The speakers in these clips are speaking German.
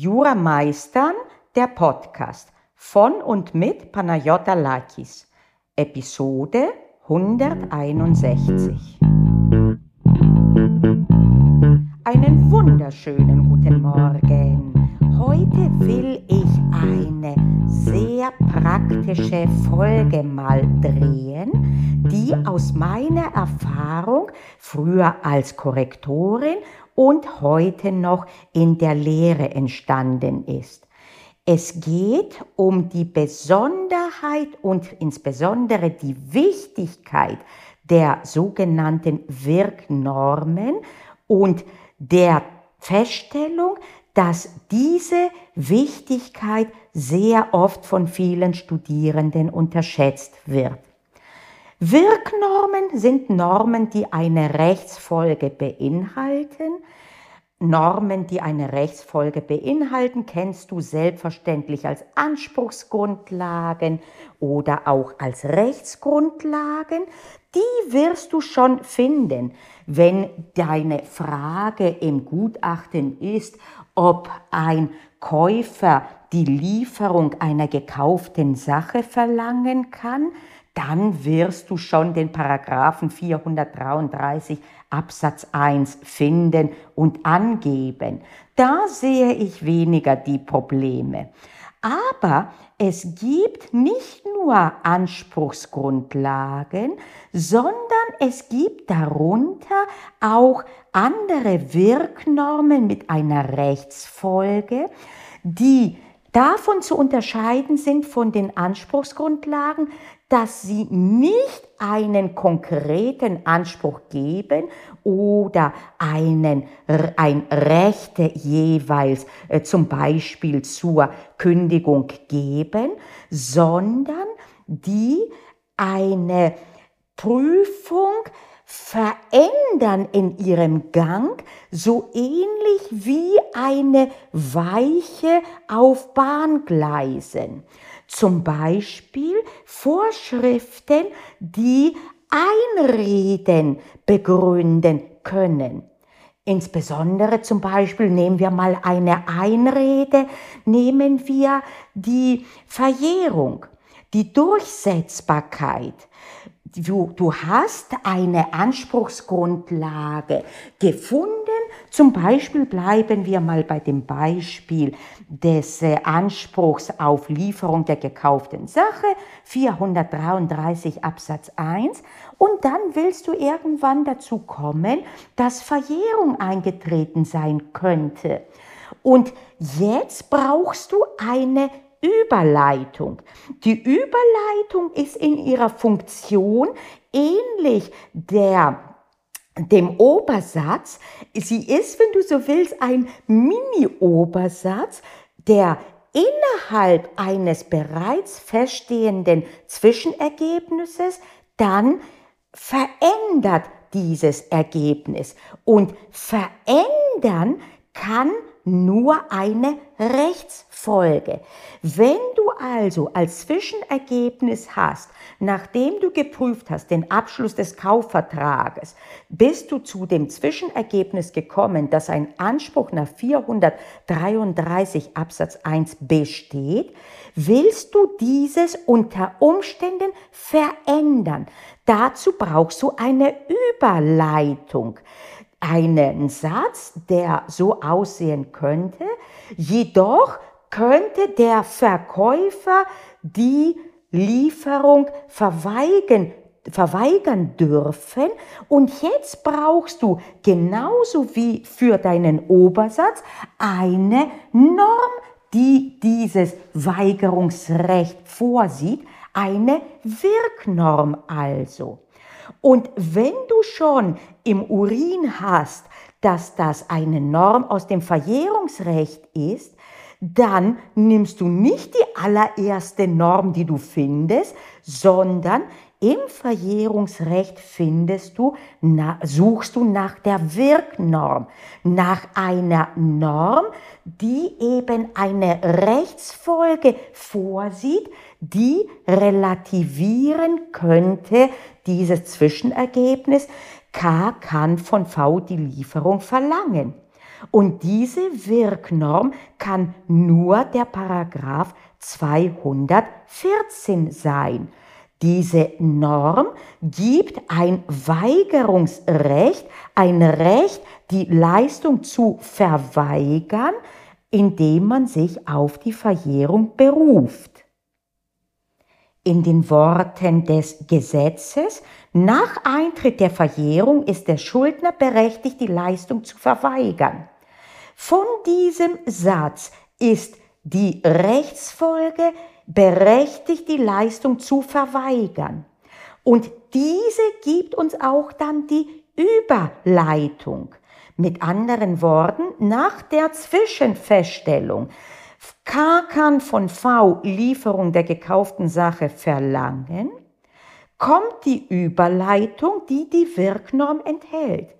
Jura Meistern, der Podcast von und mit Panayota Lakis, Episode 161. Einen wunderschönen guten Morgen. Heute will ich sehr praktische Folge mal drehen, die aus meiner Erfahrung früher als Korrektorin und heute noch in der Lehre entstanden ist. Es geht um die Besonderheit und insbesondere die Wichtigkeit der sogenannten Wirknormen und der Feststellung, dass diese Wichtigkeit sehr oft von vielen Studierenden unterschätzt wird. Wirknormen sind Normen, die eine Rechtsfolge beinhalten. Normen, die eine Rechtsfolge beinhalten, kennst du selbstverständlich als Anspruchsgrundlagen oder auch als Rechtsgrundlagen. Die wirst du schon finden, wenn deine Frage im Gutachten ist, ob ein Käufer die Lieferung einer gekauften Sache verlangen kann dann wirst du schon den Paragraphen 433 Absatz 1 finden und angeben. Da sehe ich weniger die Probleme. Aber es gibt nicht nur Anspruchsgrundlagen, sondern es gibt darunter auch andere Wirknormen mit einer Rechtsfolge, die davon zu unterscheiden sind von den Anspruchsgrundlagen, dass sie nicht einen konkreten Anspruch geben oder einen, ein Rechte jeweils äh, zum Beispiel zur Kündigung geben, sondern die eine Prüfung verändern in ihrem Gang, so ähnlich wie eine Weiche auf Bahngleisen. Zum Beispiel Vorschriften, die Einreden begründen können. Insbesondere zum Beispiel nehmen wir mal eine Einrede, nehmen wir die Verjährung, die Durchsetzbarkeit. Du, du hast eine Anspruchsgrundlage gefunden, zum Beispiel bleiben wir mal bei dem Beispiel des äh, Anspruchs auf Lieferung der gekauften Sache, 433 Absatz 1. Und dann willst du irgendwann dazu kommen, dass Verjährung eingetreten sein könnte. Und jetzt brauchst du eine Überleitung. Die Überleitung ist in ihrer Funktion ähnlich der dem Obersatz. Sie ist, wenn du so willst, ein Mini-Obersatz, der innerhalb eines bereits feststehenden Zwischenergebnisses dann verändert dieses Ergebnis. Und verändern kann nur eine Rechtsfolge. Wenn du also als Zwischenergebnis hast, nachdem du geprüft hast den Abschluss des Kaufvertrages, bist du zu dem Zwischenergebnis gekommen, dass ein Anspruch nach 433 Absatz 1 besteht, willst du dieses unter Umständen verändern. Dazu brauchst du eine Überleitung einen Satz, der so aussehen könnte, jedoch könnte der Verkäufer die Lieferung verweigern, verweigern dürfen. Und jetzt brauchst du genauso wie für deinen Obersatz eine Norm, die dieses Weigerungsrecht vorsieht, eine Wirknorm also. Und wenn du schon im Urin hast, dass das eine Norm aus dem Verjährungsrecht ist, dann nimmst du nicht die allererste Norm, die du findest, sondern im Verjährungsrecht findest du, na, suchst du nach der Wirknorm, nach einer Norm, die eben eine Rechtsfolge vorsieht, die relativieren könnte dieses Zwischenergebnis. K kann von V die Lieferung verlangen. Und diese Wirknorm kann nur der Paragraph 214 sein. Diese Norm gibt ein Weigerungsrecht, ein Recht, die Leistung zu verweigern, indem man sich auf die Verjährung beruft. In den Worten des Gesetzes, nach Eintritt der Verjährung ist der Schuldner berechtigt, die Leistung zu verweigern. Von diesem Satz ist die Rechtsfolge berechtigt, die Leistung zu verweigern. Und diese gibt uns auch dann die Überleitung. Mit anderen Worten, nach der Zwischenfeststellung K kann von V Lieferung der gekauften Sache verlangen, kommt die Überleitung, die die Wirknorm enthält.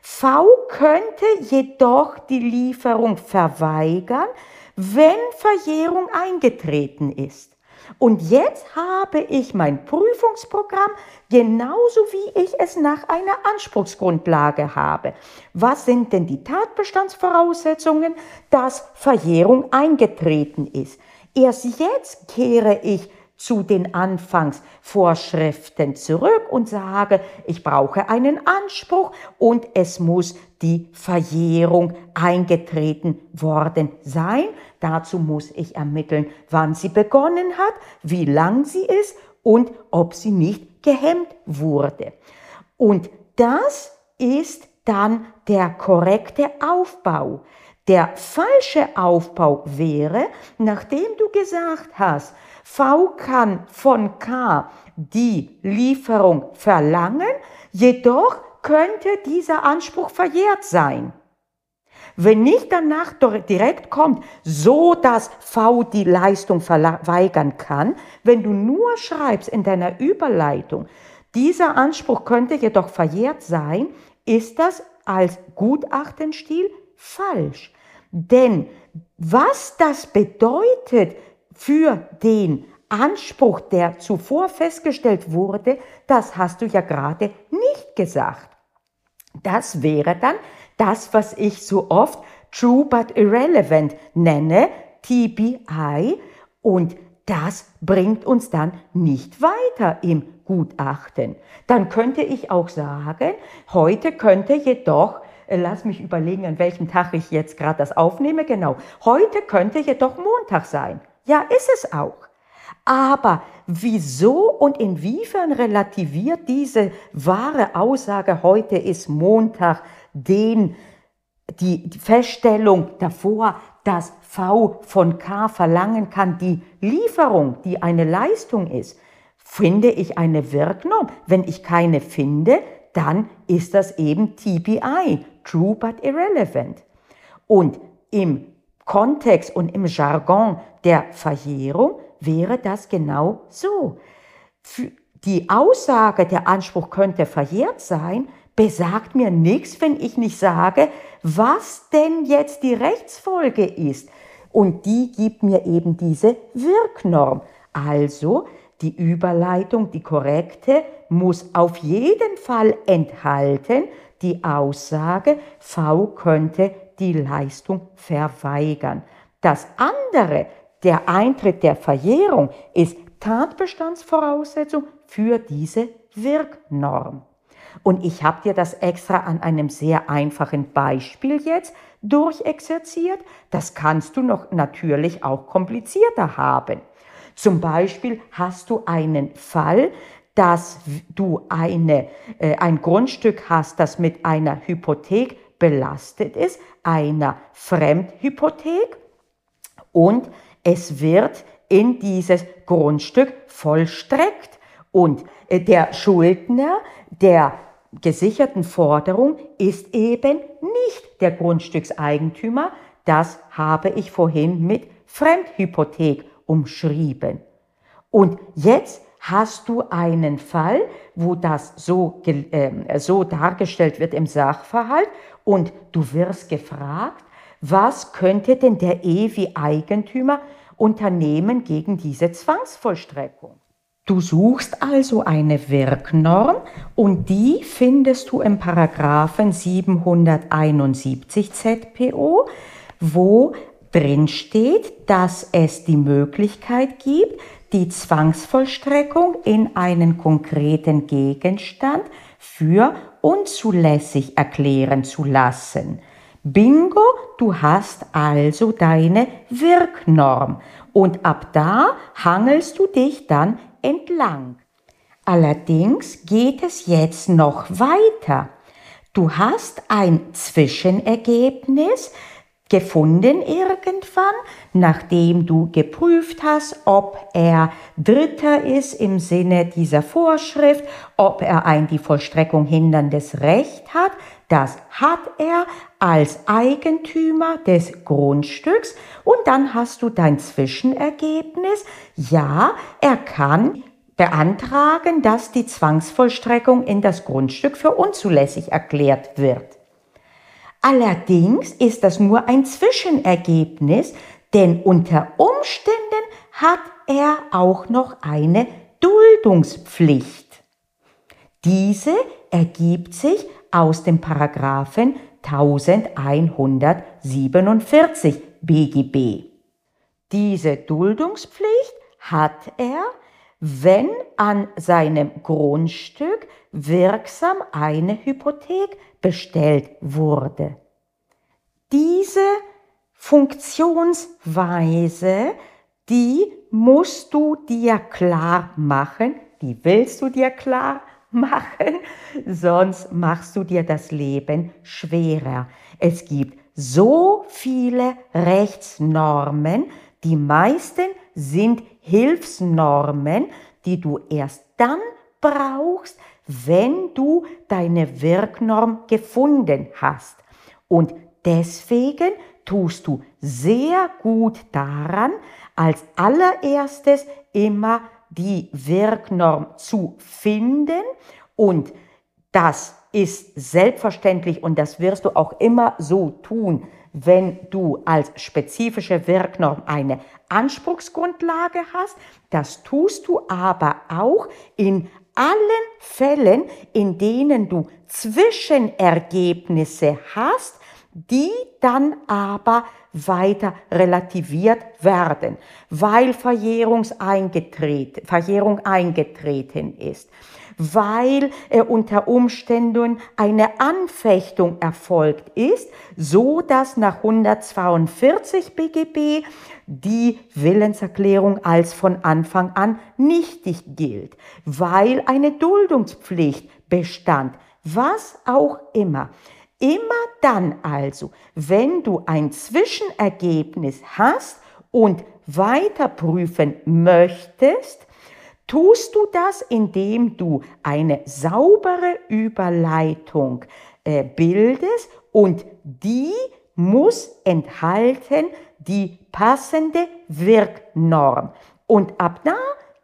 V könnte jedoch die Lieferung verweigern, wenn Verjährung eingetreten ist. Und jetzt habe ich mein Prüfungsprogramm genauso wie ich es nach einer Anspruchsgrundlage habe. Was sind denn die Tatbestandsvoraussetzungen, dass Verjährung eingetreten ist? Erst jetzt kehre ich zu den Anfangsvorschriften zurück und sage, ich brauche einen Anspruch und es muss die Verjährung eingetreten worden sein. Dazu muss ich ermitteln, wann sie begonnen hat, wie lang sie ist und ob sie nicht gehemmt wurde. Und das ist dann der korrekte Aufbau. Der falsche Aufbau wäre, nachdem du gesagt hast, V kann von K die Lieferung verlangen, jedoch könnte dieser Anspruch verjährt sein. Wenn nicht danach direkt kommt, so dass V die Leistung verweigern kann, wenn du nur schreibst in deiner Überleitung, dieser Anspruch könnte jedoch verjährt sein, ist das als Gutachtenstil falsch. Denn was das bedeutet für den Anspruch, der zuvor festgestellt wurde, das hast du ja gerade nicht gesagt. Das wäre dann das, was ich so oft True but Irrelevant nenne, TBI, und das bringt uns dann nicht weiter im Gutachten. Dann könnte ich auch sagen, heute könnte jedoch, äh, lass mich überlegen, an welchem Tag ich jetzt gerade das aufnehme, genau, heute könnte jedoch Montag sein. Ja, ist es auch. Aber wieso und inwiefern relativiert diese wahre Aussage, heute ist Montag, den, die, Feststellung davor, dass V von K verlangen kann, die Lieferung, die eine Leistung ist, finde ich eine Wirknorm. Wenn ich keine finde, dann ist das eben TBI, True but Irrelevant. Und im Kontext und im Jargon der Verjährung wäre das genau so. Die Aussage, der Anspruch könnte verjährt sein, besagt mir nichts, wenn ich nicht sage, was denn jetzt die Rechtsfolge ist. Und die gibt mir eben diese Wirknorm. Also die Überleitung, die korrekte, muss auf jeden Fall enthalten die Aussage, V könnte die Leistung verweigern. Das andere, der Eintritt der Verjährung, ist Tatbestandsvoraussetzung für diese Wirknorm. Und ich habe dir das extra an einem sehr einfachen Beispiel jetzt durchexerziert. Das kannst du noch natürlich auch komplizierter haben. Zum Beispiel hast du einen Fall, dass du eine, äh, ein Grundstück hast, das mit einer Hypothek belastet ist, einer Fremdhypothek, und es wird in dieses Grundstück vollstreckt. Und äh, der Schuldner der gesicherten Forderung ist eben nicht der Grundstückseigentümer. Das habe ich vorhin mit Fremdhypothek umschrieben. Und jetzt hast du einen Fall, wo das so, äh, so dargestellt wird im Sachverhalt und du wirst gefragt, was könnte denn der EWI-Eigentümer unternehmen gegen diese Zwangsvollstreckung? Du suchst also eine Wirknorm und die findest du im Paragraphen 771 ZPO, wo drin steht, dass es die Möglichkeit gibt, die Zwangsvollstreckung in einen konkreten Gegenstand für unzulässig erklären zu lassen. Bingo, du hast also deine Wirknorm und ab da hangelst du dich dann entlang. Allerdings geht es jetzt noch weiter. Du hast ein Zwischenergebnis, gefunden irgendwann, nachdem du geprüft hast, ob er Dritter ist im Sinne dieser Vorschrift, ob er ein die Vollstreckung hinderndes Recht hat. Das hat er als Eigentümer des Grundstücks und dann hast du dein Zwischenergebnis. Ja, er kann beantragen, dass die Zwangsvollstreckung in das Grundstück für unzulässig erklärt wird. Allerdings ist das nur ein Zwischenergebnis, denn unter Umständen hat er auch noch eine Duldungspflicht. Diese ergibt sich aus dem Paragraphen 1147 BGB. Diese Duldungspflicht hat er, wenn an seinem Grundstück wirksam eine Hypothek bestellt wurde. Diese Funktionsweise, die musst du dir klar machen, die willst du dir klar machen, sonst machst du dir das Leben schwerer. Es gibt so viele Rechtsnormen, die meisten sind Hilfsnormen, die du erst dann brauchst, wenn du deine Wirknorm gefunden hast. Und deswegen tust du sehr gut daran, als allererstes immer die Wirknorm zu finden und das ist selbstverständlich und das wirst du auch immer so tun, wenn du als spezifische Wirknorm eine Anspruchsgrundlage hast. Das tust du aber auch in allen Fällen, in denen du Zwischenergebnisse hast, die dann aber weiter relativiert werden, weil Verjährung eingetreten ist, weil äh, unter Umständen eine Anfechtung erfolgt ist, so dass nach 142 BGB die Willenserklärung als von Anfang an nichtig gilt, weil eine Duldungspflicht bestand, was auch immer. Immer dann also, wenn du ein Zwischenergebnis hast und weiter prüfen möchtest, tust du das, indem du eine saubere Überleitung äh, bildest und die muss enthalten die passende Wirknorm. Und ab da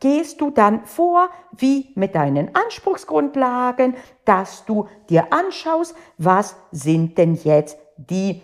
gehst du dann vor wie mit deinen Anspruchsgrundlagen, dass du dir anschaust, was sind denn jetzt die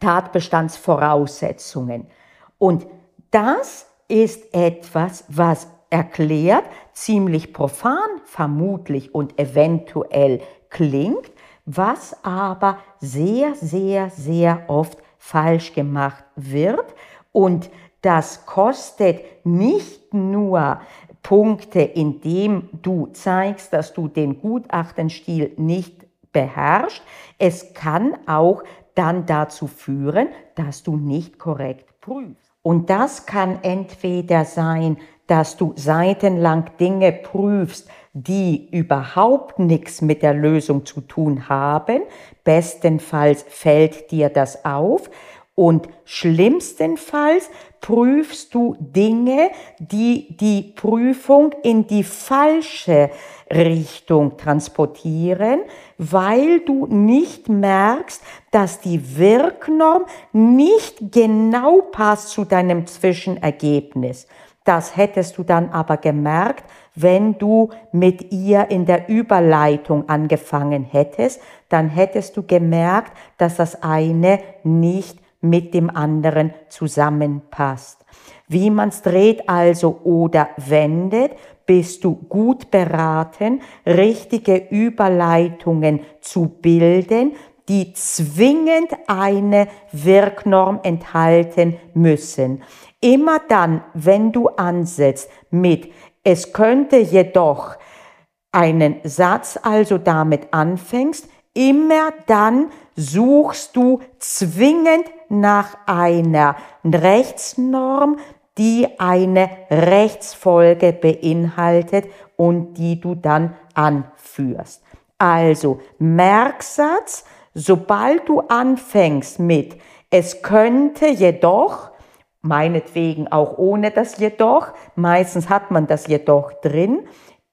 Tatbestandsvoraussetzungen. Und das ist etwas, was erklärt, ziemlich profan vermutlich und eventuell klingt, was aber sehr, sehr, sehr oft falsch gemacht wird. Und das kostet nicht nur Punkte, indem du zeigst, dass du den Gutachtenstil nicht beherrschst. Es kann auch dann dazu führen, dass du nicht korrekt prüfst. Und das kann entweder sein, dass du seitenlang Dinge prüfst, die überhaupt nichts mit der Lösung zu tun haben. Bestenfalls fällt dir das auf. Und schlimmstenfalls prüfst du Dinge, die die Prüfung in die falsche Richtung transportieren, weil du nicht merkst, dass die Wirknorm nicht genau passt zu deinem Zwischenergebnis. Das hättest du dann aber gemerkt, wenn du mit ihr in der Überleitung angefangen hättest, dann hättest du gemerkt, dass das eine nicht mit dem anderen zusammenpasst. Wie man's dreht also oder wendet, bist du gut beraten, richtige Überleitungen zu bilden, die zwingend eine Wirknorm enthalten müssen. Immer dann, wenn du ansetzt mit es könnte jedoch einen Satz also damit anfängst, immer dann suchst du zwingend nach einer Rechtsnorm, die eine Rechtsfolge beinhaltet und die du dann anführst. Also Merksatz, sobald du anfängst mit es könnte jedoch, meinetwegen auch ohne das jedoch, meistens hat man das jedoch drin,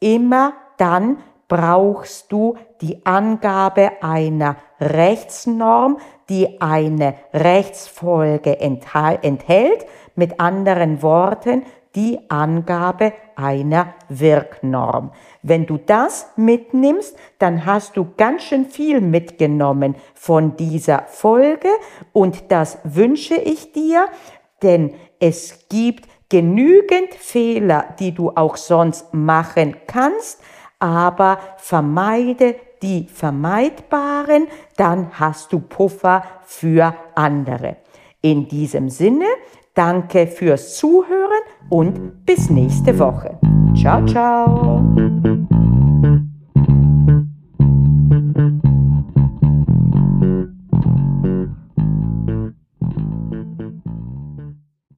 immer dann brauchst du die Angabe einer Rechtsnorm, die eine Rechtsfolge enthält, mit anderen Worten die Angabe einer Wirknorm. Wenn du das mitnimmst, dann hast du ganz schön viel mitgenommen von dieser Folge und das wünsche ich dir, denn es gibt genügend Fehler, die du auch sonst machen kannst, aber vermeide die vermeidbaren, dann hast du Puffer für andere. In diesem Sinne, danke fürs Zuhören und bis nächste Woche. Ciao, ciao.